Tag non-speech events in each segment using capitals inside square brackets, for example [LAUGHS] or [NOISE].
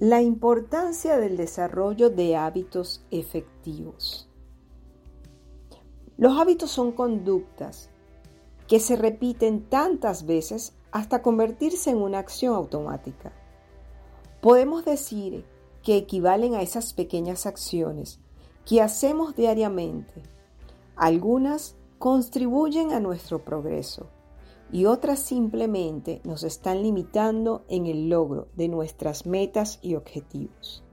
La importancia del desarrollo de hábitos efectivos. Los hábitos son conductas que se repiten tantas veces hasta convertirse en una acción automática. Podemos decir que equivalen a esas pequeñas acciones que hacemos diariamente. Algunas contribuyen a nuestro progreso y otras simplemente nos están limitando en el logro de nuestras metas y objetivos.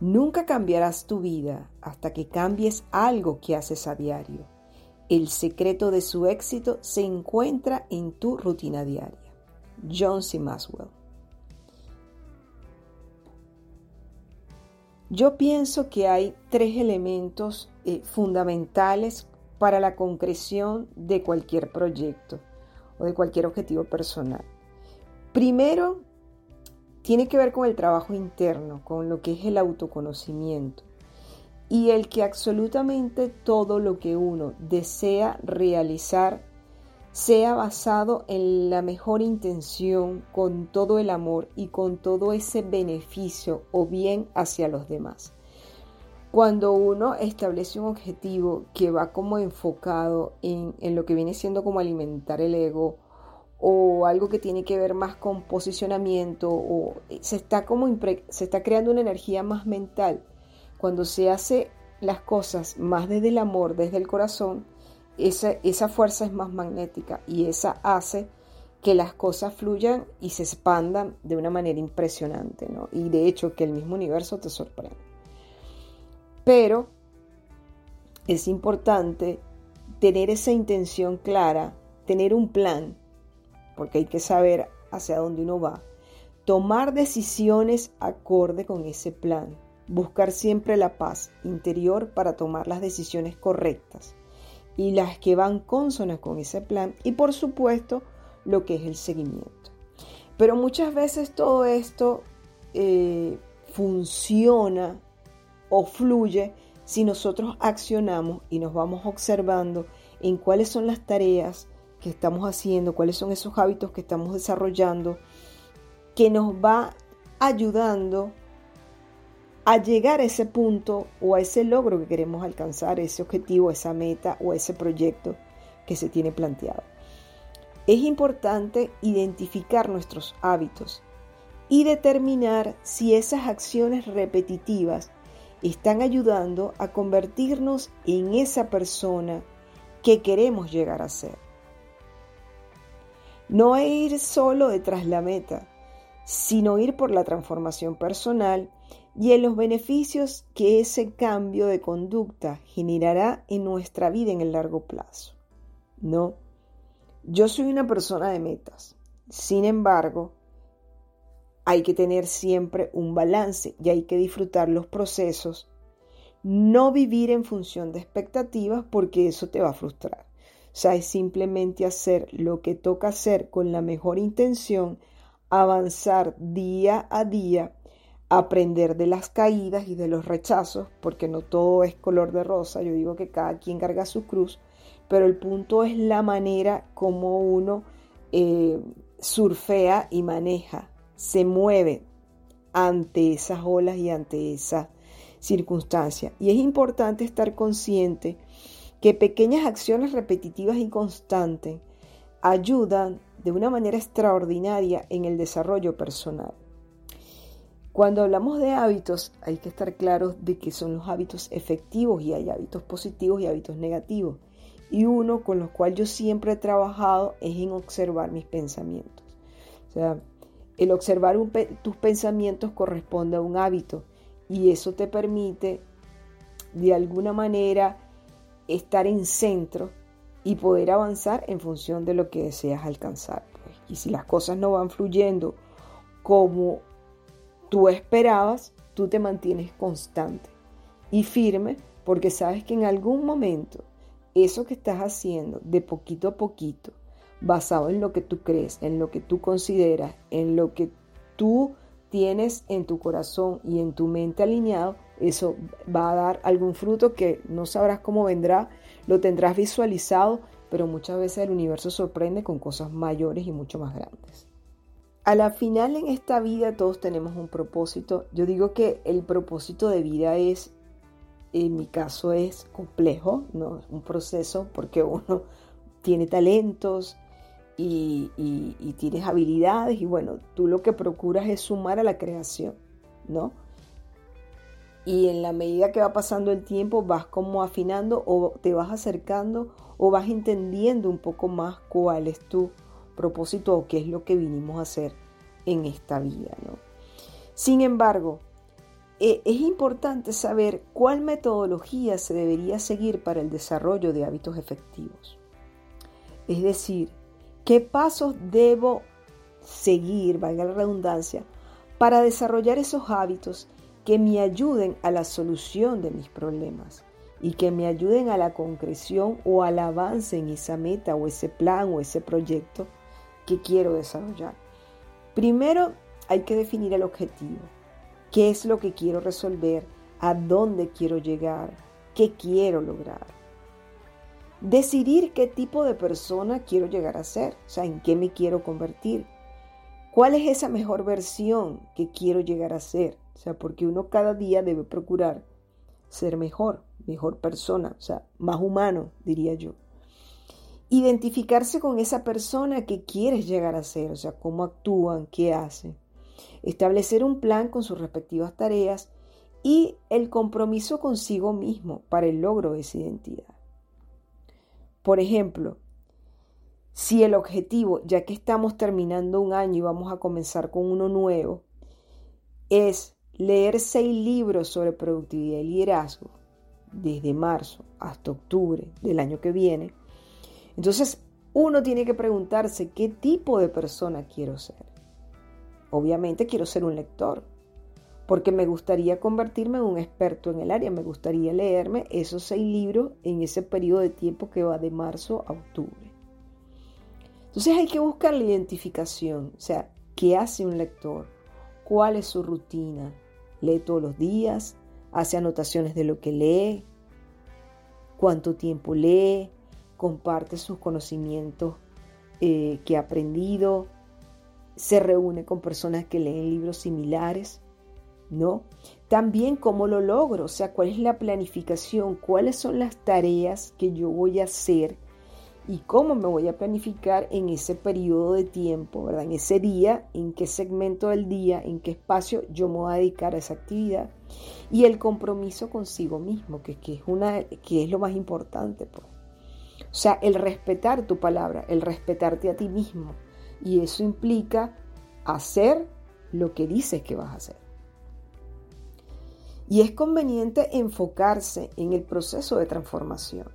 Nunca cambiarás tu vida hasta que cambies algo que haces a diario. El secreto de su éxito se encuentra en tu rutina diaria. John C. Maswell. Yo pienso que hay tres elementos eh, fundamentales para la concreción de cualquier proyecto o de cualquier objetivo personal. Primero, tiene que ver con el trabajo interno, con lo que es el autoconocimiento y el que absolutamente todo lo que uno desea realizar sea basado en la mejor intención, con todo el amor y con todo ese beneficio o bien hacia los demás. Cuando uno establece un objetivo que va como enfocado en, lo que viene siendo como alimentar el ego o algo que tiene que ver más con posicionamiento o se está como se está creando una energía más mental. Cuando se hace las cosas más desde el amor, desde el corazón, esa, esa fuerza es más magnética y esa hace que las cosas fluyan y se expandan de una manera impresionante, ¿no? Y de hecho que el mismo universo te sorprende. Pero es importante tener esa intención clara, tener un plan, porque hay que saber hacia dónde uno va, tomar decisiones acorde con ese plan, buscar siempre la paz interior para tomar las decisiones correctas y las que van consonas con ese plan y por supuesto lo que es el seguimiento. Pero muchas veces todo esto eh, funciona o fluye si nosotros accionamos y nos vamos observando en cuáles son las tareas que estamos haciendo, cuáles son esos hábitos que estamos desarrollando, que nos va ayudando a llegar a ese punto o a ese logro que queremos alcanzar, ese objetivo, esa meta o ese proyecto que se tiene planteado. Es importante identificar nuestros hábitos y determinar si esas acciones repetitivas están ayudando a convertirnos en esa persona que queremos llegar a ser. No ir solo detrás de la meta, sino ir por la transformación personal y en los beneficios que ese cambio de conducta generará en nuestra vida en el largo plazo. No, yo soy una persona de metas. Sin embargo, hay que tener siempre un balance y hay que disfrutar los procesos, no vivir en función de expectativas porque eso te va a frustrar. O sea, es simplemente hacer lo que toca hacer con la mejor intención, avanzar día a día, aprender de las caídas y de los rechazos, porque no todo es color de rosa, yo digo que cada quien carga su cruz, pero el punto es la manera como uno eh, surfea y maneja se mueve ante esas olas y ante esa circunstancia. Y es importante estar consciente que pequeñas acciones repetitivas y constantes ayudan de una manera extraordinaria en el desarrollo personal. Cuando hablamos de hábitos, hay que estar claros de que son los hábitos efectivos y hay hábitos positivos y hábitos negativos. Y uno con los cual yo siempre he trabajado es en observar mis pensamientos. O sea, el observar tus pensamientos corresponde a un hábito y eso te permite de alguna manera estar en centro y poder avanzar en función de lo que deseas alcanzar. Pues. Y si las cosas no van fluyendo como tú esperabas, tú te mantienes constante y firme porque sabes que en algún momento eso que estás haciendo de poquito a poquito basado en lo que tú crees, en lo que tú consideras, en lo que tú tienes en tu corazón y en tu mente alineado, eso va a dar algún fruto que no sabrás cómo vendrá, lo tendrás visualizado, pero muchas veces el universo sorprende con cosas mayores y mucho más grandes. a la final en esta vida todos tenemos un propósito. Yo digo que el propósito de vida es, en mi caso es complejo, ¿no? Un proceso porque uno tiene talentos y, tienes habilidades y bueno, tú lo que procuras es sumar a la creación, ¿no? Y en la medida que va pasando el tiempo vas como afinando o te vas acercando o vas entendiendo un poco más cuál es tu propósito o qué es lo que vinimos a hacer en esta vida. ¿no? Sin embargo, e, es importante saber cuál metodología se debería seguir para el desarrollo de hábitos efectivos. Es decir, qué pasos debo seguir, valga la redundancia, para desarrollar esos hábitos que me ayuden a la solución de mis problemas y que me ayuden a la concreción o al avance en esa meta o ese plan o ese proyecto que quiero desarrollar. Primero hay que definir el objetivo. ¿Qué es lo que quiero resolver? ¿A dónde quiero llegar? ¿Qué quiero lograr? Decidir qué tipo de persona quiero llegar a ser, o sea, en qué me quiero convertir. ¿Cuál es esa mejor versión que quiero llegar a ser? O sea, porque uno cada día debe procurar ser mejor, mejor persona, o sea, más humano, diría yo. Identificarse con esa persona que quieres llegar a ser, o sea, cómo actúan, qué hacen. Establecer un plan con sus respectivas tareas y el compromiso consigo mismo para el logro de esa identidad. Por ejemplo, si el objetivo, ya que estamos terminando un año y vamos a comenzar con uno nuevo, es leer seis libros sobre productividad y liderazgo desde marzo hasta octubre del año que viene, entonces uno tiene que preguntarse qué tipo de persona quiero ser. Obviamente quiero ser un lector, porque me gustaría convertirme en un experto en el área, me gustaría leerme esos seis libros en ese periodo de tiempo que va de marzo a octubre. Entonces hay que buscar la identificación, o sea, ¿qué hace un lector? ¿Cuál es su rutina? ¿Lee todos los días? ¿Hace anotaciones de lo que lee? ¿Cuánto tiempo lee? ¿Comparte sus conocimientos eh, que ha aprendido? ¿Se reúne con personas que leen libros similares? ¿No? También cómo lo logro, o sea, cuál es la planificación, cuáles son las tareas que yo voy a hacer y cómo me voy a planificar en ese periodo de tiempo, ¿verdad? En ese día, en qué segmento del día, en qué espacio yo me voy a dedicar a esa actividad y el compromiso consigo mismo, que, es, una, que es lo más importante. Pues. O sea, el respetar tu palabra, el respetarte a ti mismo. Y eso implica hacer lo que dices que vas a hacer. Y es conveniente enfocarse en el proceso de transformación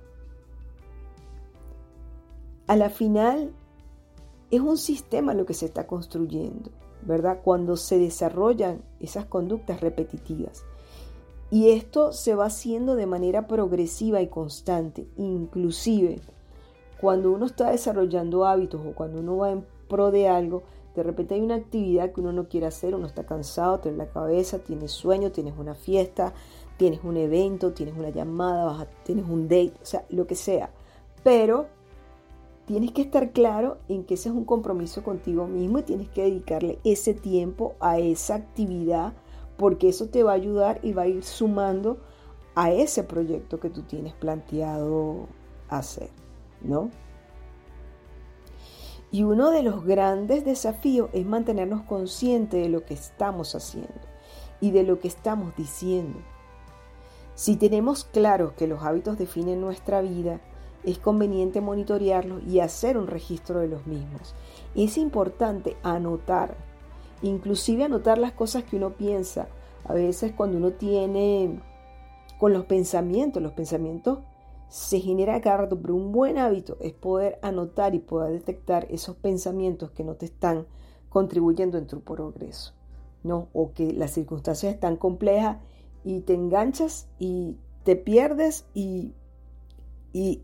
a la final es un sistema lo que se está construyendo, ¿verdad? Cuando se desarrollan esas conductas repetitivas. Y esto se va haciendo de manera progresiva y constante, inclusive cuando uno está desarrollando hábitos o cuando uno va en pro de algo, de repente hay una actividad que uno no quiere hacer, uno está cansado, tiene la cabeza, tienes sueño, tienes una fiesta, tienes un evento, tienes una llamada, tienes un date, o sea, lo que sea. Pero tienes que estar claro en que ese es un compromiso contigo mismo y tienes que dedicarle ese tiempo a esa actividad porque eso te va a ayudar y va a ir sumando a ese proyecto que tú tienes planteado hacer, ¿no? Y uno de los grandes desafíos es mantenernos conscientes de lo que estamos haciendo y de lo que estamos diciendo. Si tenemos claro que los hábitos definen nuestra vida, es conveniente monitorearlos y hacer un registro de los mismos. Es importante anotar, inclusive anotar las cosas que uno piensa. A veces cuando uno tiene con los pensamientos, los pensamientos se genera rato, pero un buen hábito es poder anotar y poder detectar esos pensamientos que no te están contribuyendo en tu progreso, ¿no? O que las circunstancias están complejas y te enganchas y te pierdes y, y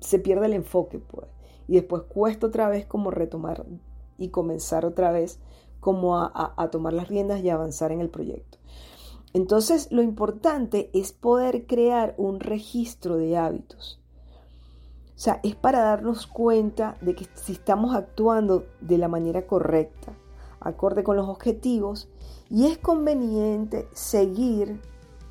se pierde el enfoque, pues. Y después cuesta otra vez como retomar y comenzar otra vez como a, tomar las riendas y avanzar en el proyecto. Entonces, lo importante es poder crear un registro de hábitos. O sea, es para darnos cuenta de que si estamos actuando de la manera correcta, acorde con los objetivos y es conveniente seguir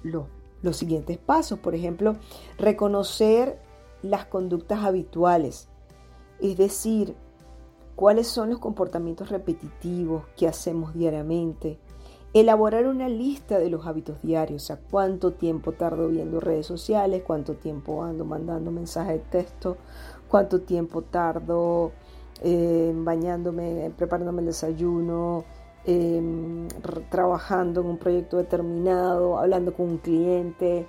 los, los siguientes pasos. Por ejemplo, reconocer las conductas habituales, es decir, cuáles son los comportamientos repetitivos que hacemos diariamente, elaborar una lista de los hábitos diarios, o sea, cuánto tiempo tardo viendo redes sociales, cuánto tiempo ando mandando mensajes de texto, cuánto tiempo tardo eh, bañándome, preparándome el desayuno, em, trabajando en un proyecto determinado, hablando con un cliente,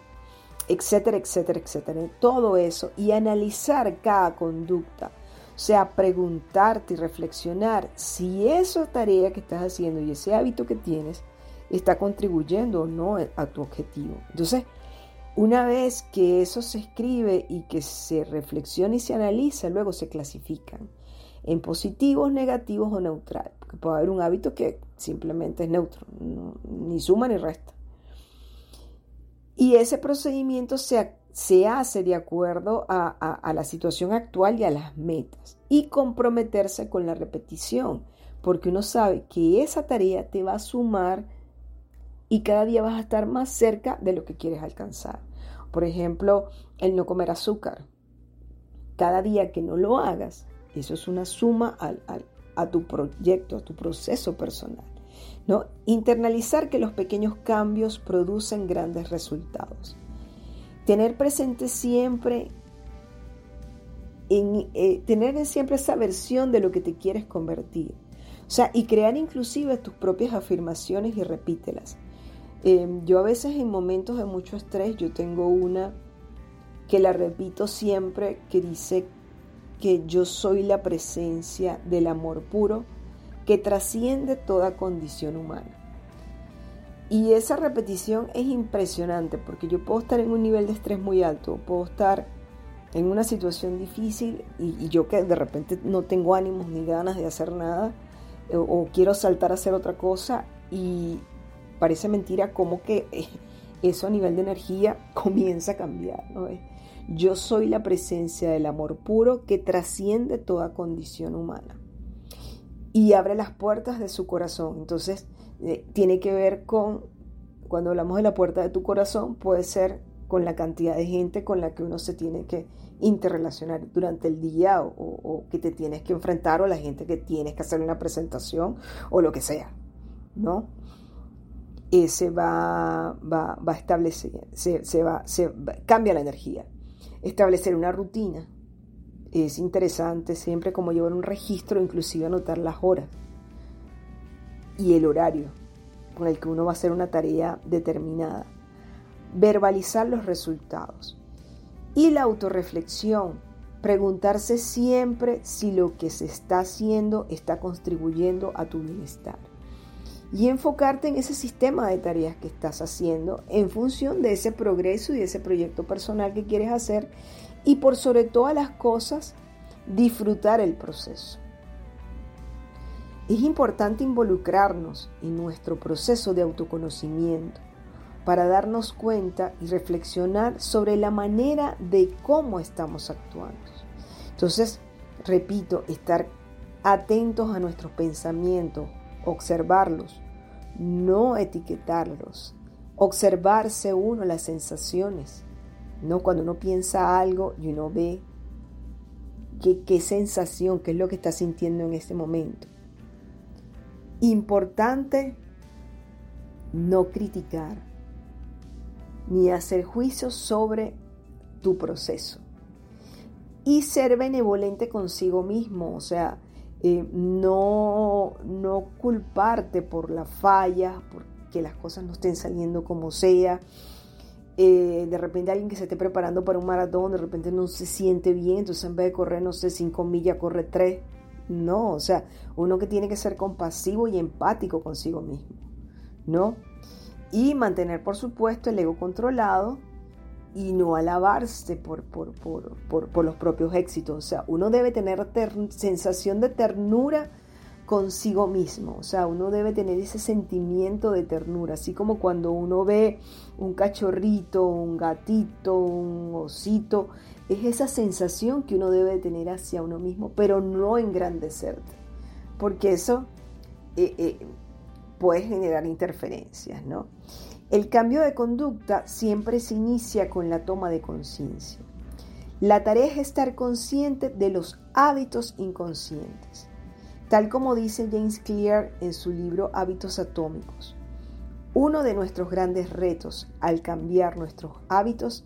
etcétera, etcétera, etcétera. Todo eso y analizar cada conducta. O sea, preguntarte y reflexionar si esa tarea que estás haciendo y ese hábito que tienes está contribuyendo o no a tu objetivo. Entonces, una vez que eso se escribe y que se reflexiona y se analiza, luego se clasifican en positivos, negativos o neutral. Porque puede haber un hábito que simplemente es neutro, ni suma ni resta. Y ese procedimiento se, se hace de acuerdo a, a la situación actual y a las metas. Y comprometerse con la repetición, porque uno sabe que esa tarea te va a sumar y cada día vas a estar más cerca de lo que quieres alcanzar. Por ejemplo, el no comer azúcar. Cada día que no lo hagas, eso es una suma a tu proyecto, a tu proceso personal. ¿no? Internalizar que los pequeños cambios producen grandes resultados. Tener presente siempre, en, eh, tener siempre esa versión de lo que te quieres convertir. O sea, y crear inclusive tus propias afirmaciones y repítelas. Em, yo a veces en momentos de mucho estrés, yo tengo una que la repito siempre, que dice que yo soy la presencia del amor puro que trasciende toda condición humana. Y esa repetición es impresionante porque yo puedo estar en un nivel de estrés muy alto, puedo estar en una situación difícil y, yo que de repente no tengo ánimos ni ganas de hacer nada o, o quiero saltar a hacer otra cosa y parece mentira como que eso a nivel de energía [LAUGHS] comienza a cambiar. ¿no? Yo soy la presencia del amor puro que trasciende toda condición humana y abre las puertas de su corazón. Entonces, eh, tiene que ver con, cuando hablamos de la puerta de tu corazón, puede ser con la cantidad de gente con la que uno se tiene que interrelacionar durante el día o, que te tienes que enfrentar o la gente que tienes que hacer una presentación o lo que sea, ¿no? Ese va, va, va a establecer, se, va, se cambia la energía establecer una rutina. Es interesante siempre como llevar un registro, inclusive anotar las horas y el horario con el que uno va a hacer una tarea determinada. Verbalizar los resultados. Y la autorreflexión, preguntarse siempre si lo que se está haciendo está contribuyendo a tu bienestar y enfocarte en ese sistema de tareas que estás haciendo en función de ese progreso y ese proyecto personal que quieres hacer y por sobre todas las cosas disfrutar el proceso. Es importante involucrarnos en nuestro proceso de autoconocimiento para darnos cuenta y reflexionar sobre la manera de cómo estamos actuando. Entonces, repito, estar atentos a nuestros pensamientos, observarlos, no etiquetarlos, observarse uno las sensaciones, ¿no? Cuando uno piensa algo y uno ve qué, qué sensación, qué es lo que está sintiendo en este momento. Importante no criticar ni hacer juicios sobre tu proceso y ser benevolente consigo mismo, o sea, eh, no, no culparte por la falla, porque las cosas no estén saliendo como sea. Eh, de repente alguien que se esté preparando para un maratón, de repente no se siente bien, entonces en vez de correr, no sé, 5 millas, corre 3. No, o sea, uno que tiene que ser compasivo y empático consigo mismo, ¿no? Y mantener, por supuesto, el ego controlado y no alabarse por, por, los propios éxitos. O sea, uno debe tener sensación de ternura consigo mismo. O sea, uno debe tener ese sentimiento de ternura, así como cuando uno ve un cachorrito, un gatito, un osito, es esa sensación que uno debe tener hacia uno mismo, pero no engrandecerte, porque eso eh, eh, puede generar interferencias, ¿no? El cambio de conducta siempre se inicia con la toma de conciencia. La tarea es estar consciente de los hábitos inconscientes, tal como dice James Clear en su libro Hábitos Atómicos. Uno de nuestros grandes retos al cambiar nuestros hábitos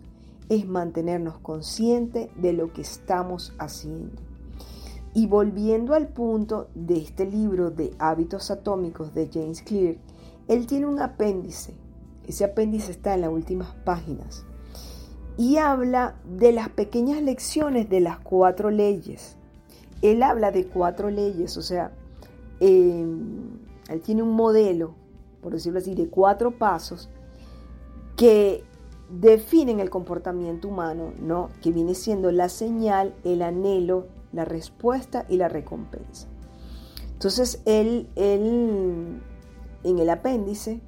es mantenernos conscientes de lo que estamos haciendo. Y volviendo al punto de este libro de hábitos atómicos de James Clear, él tiene un apéndice. Ese apéndice está en las últimas páginas. Y habla de las pequeñas lecciones de las cuatro leyes. Él habla de cuatro leyes, o sea, em, él tiene un modelo, por decirlo así, de cuatro pasos que definen el comportamiento humano, ¿no? Que viene siendo la señal, el anhelo, la respuesta y la recompensa. Entonces, él, él en el apéndice,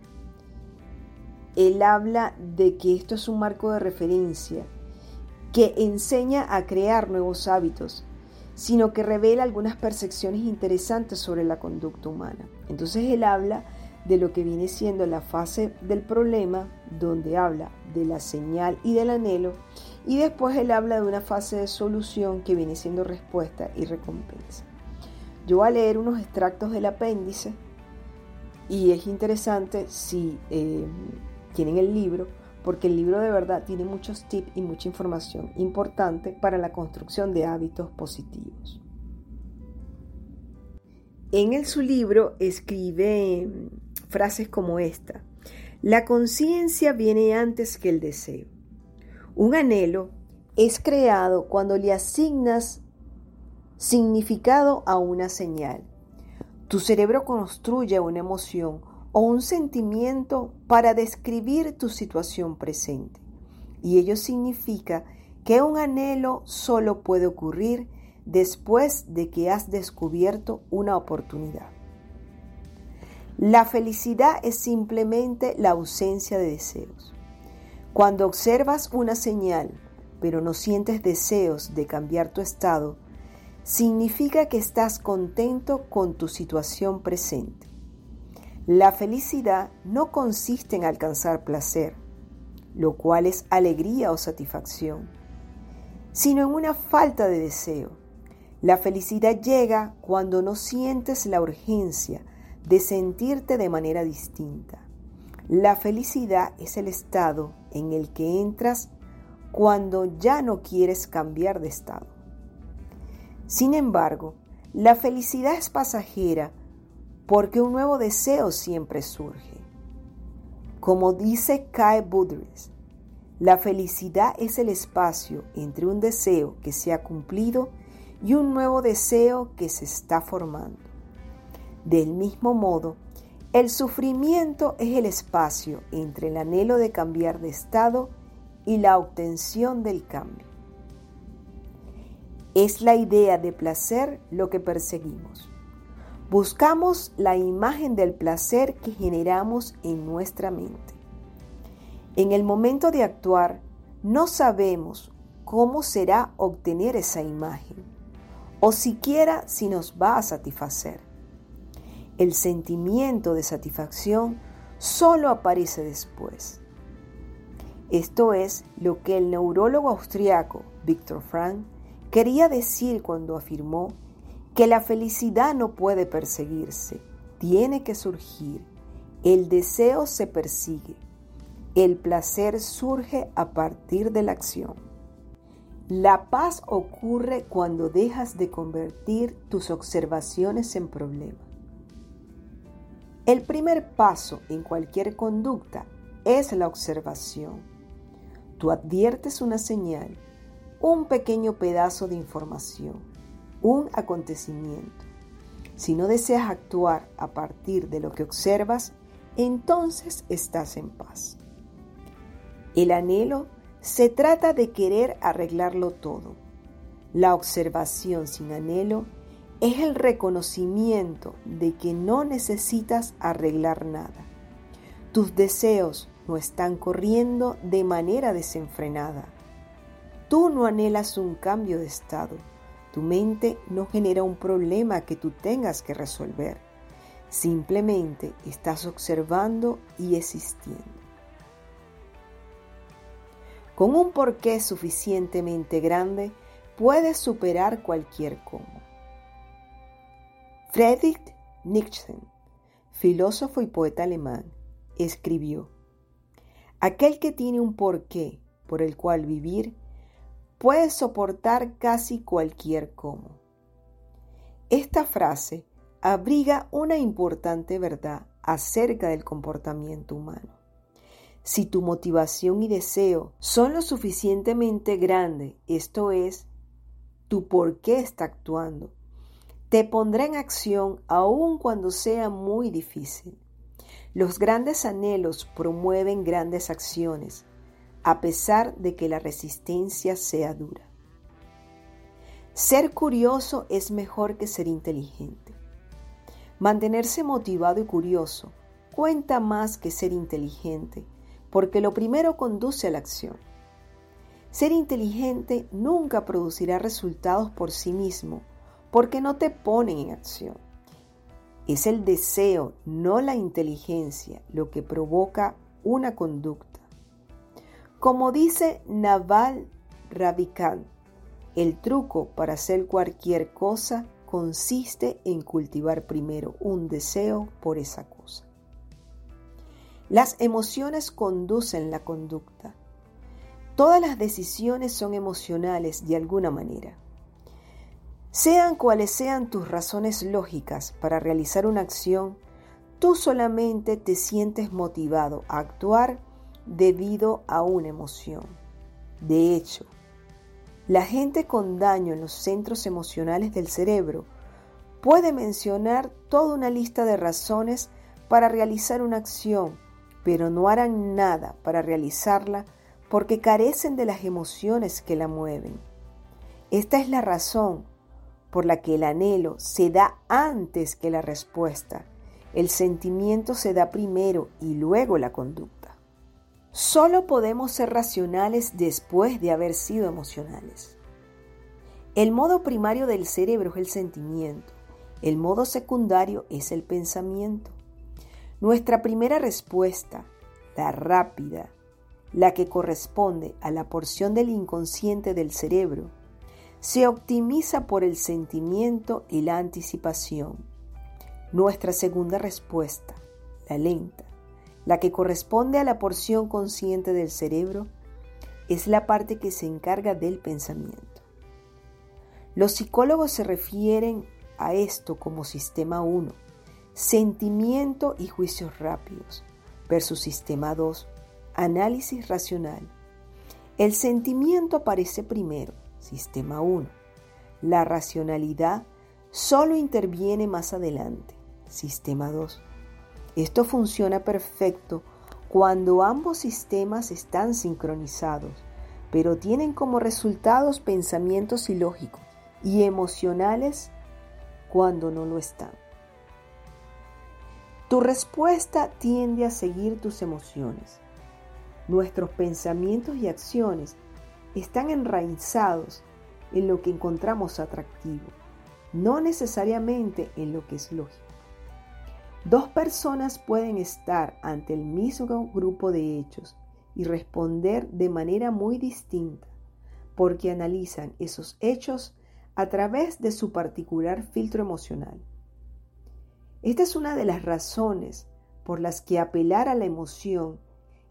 él habla de que esto es un marco de referencia que enseña a crear nuevos hábitos, sino que revela algunas percepciones interesantes sobre la conducta humana. Entonces él habla de lo que viene siendo la fase del problema, donde habla de la señal y del anhelo, y después él habla de una fase de solución que viene siendo respuesta y recompensa. Yo voy a leer unos extractos del apéndice y es interesante si eh, tienen el libro, porque el libro de verdad tiene muchos tips y mucha información importante para la construcción de hábitos positivos. En el, su libro escribe frases como esta. La conciencia viene antes que el deseo. Un anhelo es creado cuando le asignas significado a una señal. Tu cerebro construye una emoción o un sentimiento para describir tu situación presente. Y ello significa que un anhelo solo puede ocurrir después de que has descubierto una oportunidad. La felicidad es simplemente la ausencia de deseos. Cuando observas una señal, pero no sientes deseos de cambiar tu estado, significa que estás contento con tu situación presente. La felicidad no consiste en alcanzar placer, lo cual es alegría o satisfacción, sino en una falta de deseo. La felicidad llega cuando no sientes la urgencia de sentirte de manera distinta. La felicidad es el estado en el que entras cuando ya no quieres cambiar de estado. Sin embargo, la felicidad es pasajera porque un nuevo deseo siempre surge. Como dice Kai Budrys, la felicidad es el espacio entre un deseo que se ha cumplido y un nuevo deseo que se está formando. Del mismo modo, el sufrimiento es el espacio entre el anhelo de cambiar de estado y la obtención del cambio. Es la idea de placer lo que perseguimos. Buscamos la imagen del placer que generamos en nuestra mente. En el momento de actuar, no sabemos cómo será obtener esa imagen o siquiera si nos va a satisfacer. El sentimiento de satisfacción solo aparece después. Esto es lo que el neurólogo austriaco Viktor Frank quería decir cuando afirmó que la felicidad no puede perseguirse, tiene que surgir. El deseo se persigue. El placer surge a partir de la acción. La paz ocurre cuando dejas de convertir tus observaciones en problemas. El primer paso en cualquier conducta es la observación. Tú adviertes una señal, un pequeño pedazo de información, un acontecimiento. Si no deseas actuar a partir de lo que observas, entonces estás en paz. El anhelo se trata de querer arreglarlo todo. La observación sin anhelo es el reconocimiento de que no necesitas arreglar nada. Tus deseos no están corriendo de manera desenfrenada. Tú no anhelas un cambio de estado. Tu mente no genera un problema que tú tengas que resolver. Simplemente estás observando y existiendo. Con un porqué suficientemente grande, puedes superar cualquier cómo. Friedrich Nietzsche, filósofo y poeta alemán, escribió, Aquel que tiene un porqué por el cual vivir, puede soportar casi cualquier cómo. Esta frase abriga una importante verdad acerca del comportamiento humano. Si tu motivación y deseo son lo suficientemente grandes, esto es, tu por qué está actuando, te pondrá en acción aun cuando sea muy difícil. Los grandes anhelos promueven grandes acciones, a pesar de que la resistencia sea dura. Ser curioso es mejor que ser inteligente. Mantenerse motivado y curioso cuenta más que ser inteligente, porque lo primero conduce a la acción. Ser inteligente nunca producirá resultados por sí mismo, porque no te ponen en acción. Es el deseo, no la inteligencia, lo que provoca una conducta. Como dice Naval Ravikant, el truco para hacer cualquier cosa consiste en cultivar primero un deseo por esa cosa. Las emociones conducen la conducta. Todas las decisiones son emocionales de alguna manera. Sean cuales sean tus razones lógicas para realizar una acción, tú solamente te sientes motivado a actuar debido a una emoción. De hecho, la gente con daño en los centros emocionales del cerebro puede mencionar toda una lista de razones para realizar una acción, pero no harán nada para realizarla porque carecen de las emociones que la mueven. Esta es la razón por la que el anhelo se da antes que la respuesta. El sentimiento se da primero y luego la conducta. Solo podemos ser racionales después de haber sido emocionales. El modo primario del cerebro es el sentimiento, el modo secundario es el pensamiento. Nuestra primera respuesta, la rápida, la que corresponde a la porción del inconsciente del cerebro, se optimiza por el sentimiento y la anticipación. Nuestra segunda respuesta, la lenta, la que corresponde a la porción consciente del cerebro, es la parte que se encarga del pensamiento. Los psicólogos se refieren a esto como sistema 1, sentimiento y juicios rápidos, versus sistema 2, análisis racional. El sentimiento aparece primero, sistema 1. La racionalidad solo interviene más adelante, sistema 2. Esto funciona perfecto cuando ambos sistemas están sincronizados, pero tienen como resultados pensamientos ilógicos y emocionales cuando no lo están. Tu respuesta tiende a seguir tus emociones. Nuestros pensamientos y acciones están enraizados en lo que encontramos atractivo, no necesariamente en lo que es lógico. Dos personas pueden estar ante el mismo grupo de hechos y responder de manera muy distinta porque analizan esos hechos a través de su particular filtro emocional. Esta es una de las razones por las que apelar a la emoción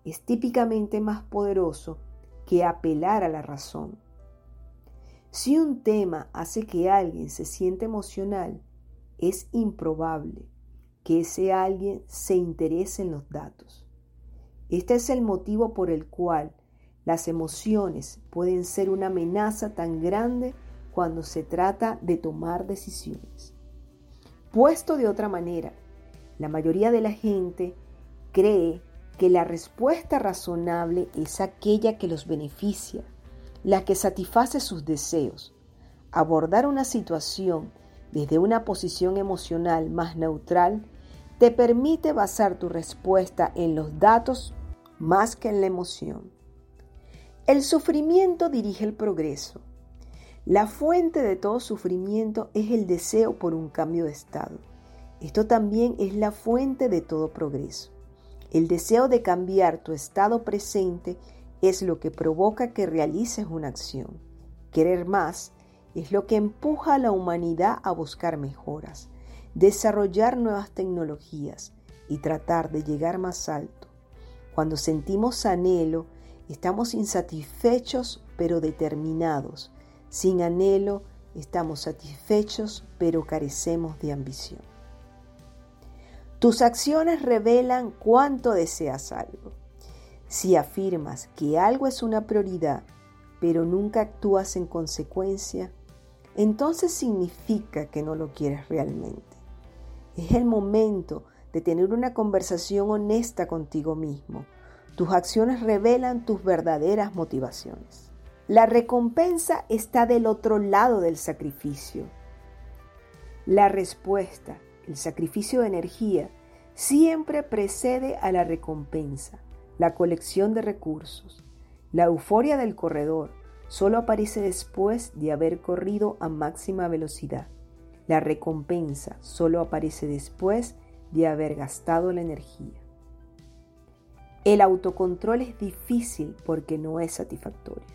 es típicamente más poderoso que apelar a la razón. Si un tema hace que alguien se siente emocional, es improbable que ese alguien se interese en los datos. Este es el motivo por el cual las emociones pueden ser una amenaza tan grande cuando se trata de tomar decisiones. Puesto de otra manera, la mayoría de la gente cree que la respuesta razonable es aquella que los beneficia, la que satisface sus deseos. Abordar una situación desde una posición emocional más neutral te permite basar tu respuesta en los datos más que en la emoción. El sufrimiento dirige el progreso. La fuente de todo sufrimiento es el deseo por un cambio de estado. Esto también es la fuente de todo progreso. El deseo de cambiar tu estado presente es lo que provoca que realices una acción. Querer más es lo que empuja a la humanidad a buscar mejoras, desarrollar nuevas tecnologías y tratar de llegar más alto. Cuando sentimos anhelo, estamos insatisfechos pero determinados. Sin anhelo, estamos satisfechos pero carecemos de ambición. Tus acciones revelan cuánto deseas algo. Si afirmas que algo es una prioridad, pero nunca actúas en consecuencia, entonces significa que no lo quieres realmente. Es el momento de tener una conversación honesta contigo mismo. Tus acciones revelan tus verdaderas motivaciones. La recompensa está del otro lado del sacrificio. La respuesta, el sacrificio de energía, siempre precede a la recompensa, la colección de recursos. La euforia del corredor solo aparece después de haber corrido a máxima velocidad. La recompensa solo aparece después de haber gastado la energía. El autocontrol es difícil porque no es satisfactorio.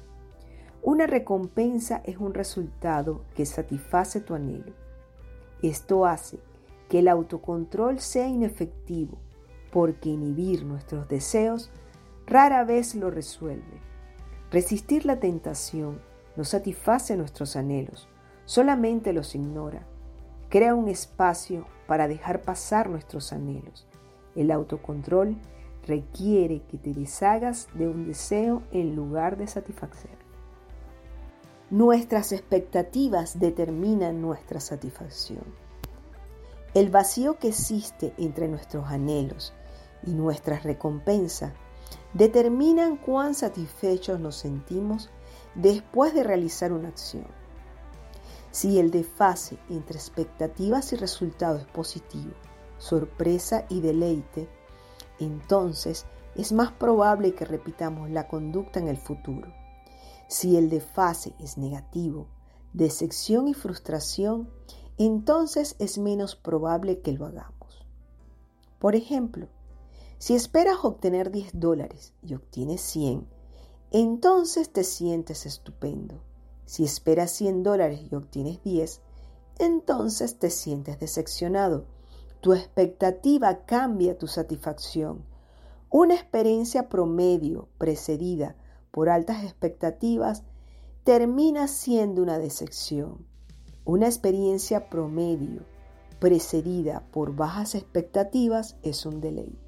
Una recompensa es un resultado que satisface tu anhelo. Esto hace que el autocontrol sea inefectivo porque inhibir nuestros deseos rara vez lo resuelve. Resistir la tentación no satisface nuestros anhelos, solamente los ignora. Crea un espacio para dejar pasar nuestros anhelos. El autocontrol requiere que te deshagas de un deseo en lugar de satisfacer. Nuestras expectativas determinan nuestra satisfacción. El vacío que existe entre nuestros anhelos y nuestras recompensas determinan cuán satisfechos nos sentimos después de realizar una acción. Si el desfase entre expectativas y resultados es positivo, sorpresa y deleite, entonces es más probable que repitamos la conducta en el futuro. Si el desfase es negativo, decepción y frustración, entonces es menos probable que lo hagamos. Por ejemplo, si esperas obtener 10 dólares y obtienes 100, entonces te sientes estupendo. Si esperas 100 dólares y obtienes 10, entonces te sientes decepcionado. Tu expectativa cambia tu satisfacción. Una experiencia promedio precedida por altas expectativas termina siendo una decepción. Una experiencia promedio precedida por bajas expectativas es un deleite.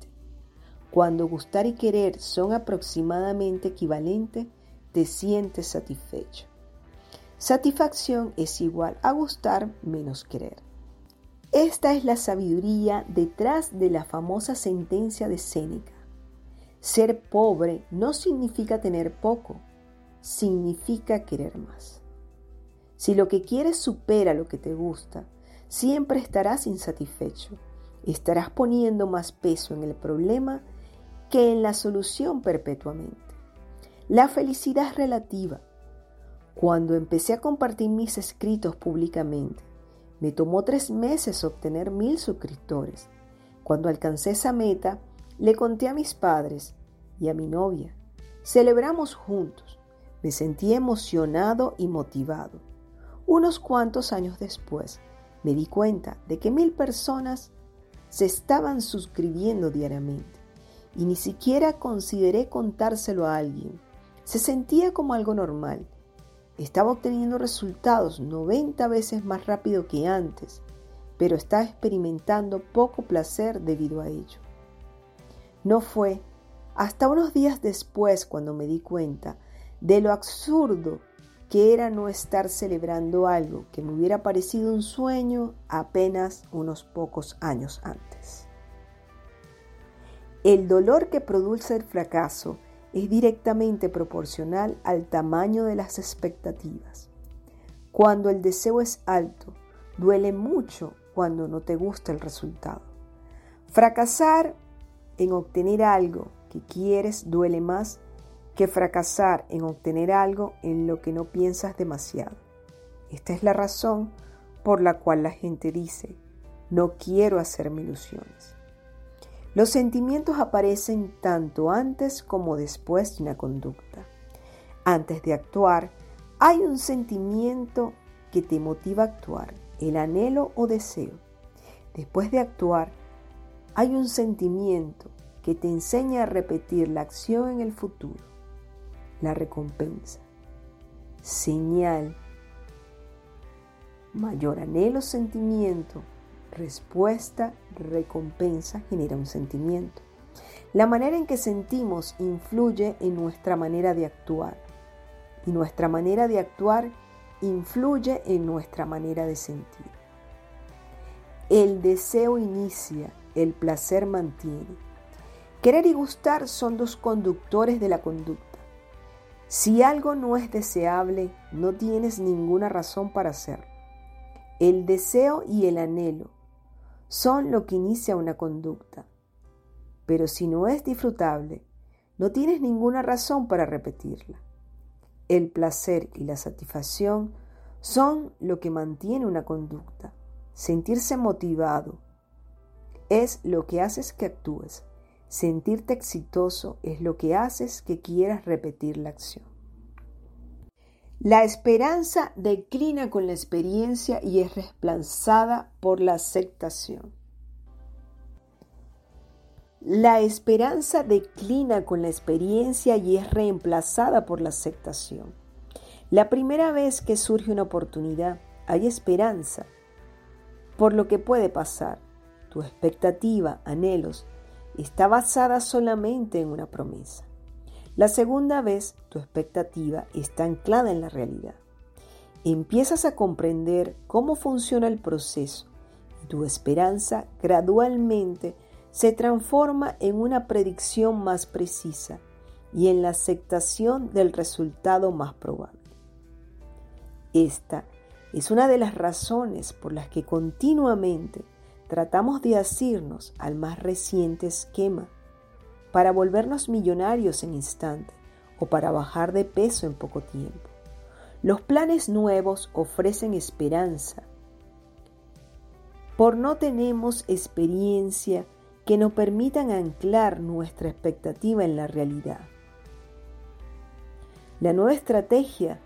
Cuando gustar y querer son aproximadamente equivalentes, te sientes satisfecho. Satisfacción es igual a gustar menos querer. Esta es la sabiduría detrás de la famosa sentencia de Séneca. Ser pobre no significa tener poco, significa querer más. Si lo que quieres supera lo que te gusta, siempre estarás insatisfecho. Estarás poniendo más peso en el problema que en la solución perpetuamente. La felicidad es relativa. Cuando empecé a compartir mis escritos públicamente, me tomó tres meses obtener mil suscriptores. Cuando alcancé esa meta, le conté a mis padres y a mi novia. Celebramos juntos. Me sentí emocionado y motivado. Unos cuantos años después, me di cuenta de que mil personas se estaban suscribiendo diariamente y ni siquiera consideré contárselo a alguien. Se sentía como algo normal. Estaba obteniendo resultados 90 veces más rápido que antes, pero estaba experimentando poco placer debido a ello. No fue hasta unos días después cuando me di cuenta de lo absurdo que era no estar celebrando algo que me hubiera parecido un sueño apenas unos pocos años antes. El dolor que produce el fracaso es directamente proporcional al tamaño de las expectativas. Cuando el deseo es alto, duele mucho cuando no te gusta el resultado. Fracasar en obtener algo que quieres duele más que fracasar en obtener algo en lo que no piensas demasiado. Esta es la razón por la cual la gente dice, no quiero hacerme ilusiones. Los sentimientos aparecen tanto antes como después de una conducta. Antes de actuar, hay un sentimiento que te motiva a actuar, el anhelo o deseo. Después de actuar, hay un sentimiento que te enseña a repetir la acción en el futuro, la recompensa, señal, mayor anhelo, sentimiento, respuesta, recompensa genera un sentimiento. La manera en que sentimos influye en nuestra manera de actuar y nuestra manera de actuar influye en nuestra manera de sentir. El deseo inicia, el placer mantiene. Querer y gustar son dos conductores de la conducta. Si algo no es deseable, no tienes ninguna razón para hacerlo. El deseo y el anhelo son lo que inicia una conducta. Pero si no es disfrutable, no tienes ninguna razón para repetirla. El placer y la satisfacción son lo que mantiene una conducta. Sentirse motivado es lo que haces que actúes. Sentirte exitoso es lo que haces que quieras repetir la acción. La esperanza declina con la experiencia y es reemplazada por la aceptación. La esperanza declina con la experiencia y es reemplazada por la aceptación. La primera vez que surge una oportunidad, hay esperanza por lo que puede pasar. Tu expectativa, anhelos, está basada solamente en una promesa. La segunda vez, tu expectativa está anclada en la realidad. Empiezas a comprender cómo funciona el proceso y tu esperanza gradualmente se transforma en una predicción más precisa y en la aceptación del resultado más probable. Esta es una de las razones por las que continuamente tratamos de asirnos al más reciente esquema para volvernos millonarios en instante o para bajar de peso en poco tiempo. Los planes nuevos ofrecen esperanza. Por no tenemos experiencia que nos permitan anclar nuestra expectativa en la realidad. La nueva estrategia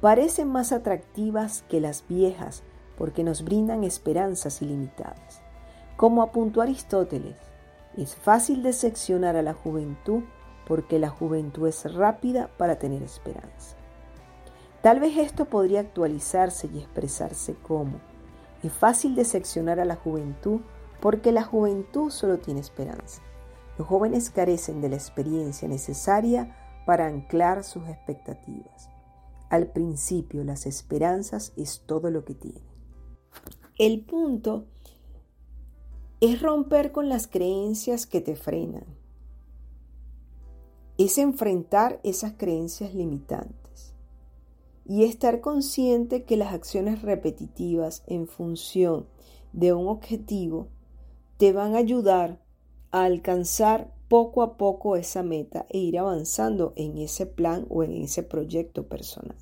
parece más atractivas que las viejas porque nos brindan esperanzas ilimitadas. Como apuntó Aristóteles, es fácil decepcionar a la juventud porque la juventud es rápida para tener esperanza. Tal vez esto podría actualizarse y expresarse como, es fácil decepcionar a la juventud porque la juventud solo tiene esperanza. Los jóvenes carecen de la experiencia necesaria para anclar sus expectativas. Al principio las esperanzas es todo lo que tienen. El punto es romper con las creencias que te frenan. Es enfrentar esas creencias limitantes y estar consciente que las acciones repetitivas en función de un objetivo te van a ayudar a alcanzar poco a poco esa meta e ir avanzando en ese plan o en ese proyecto personal.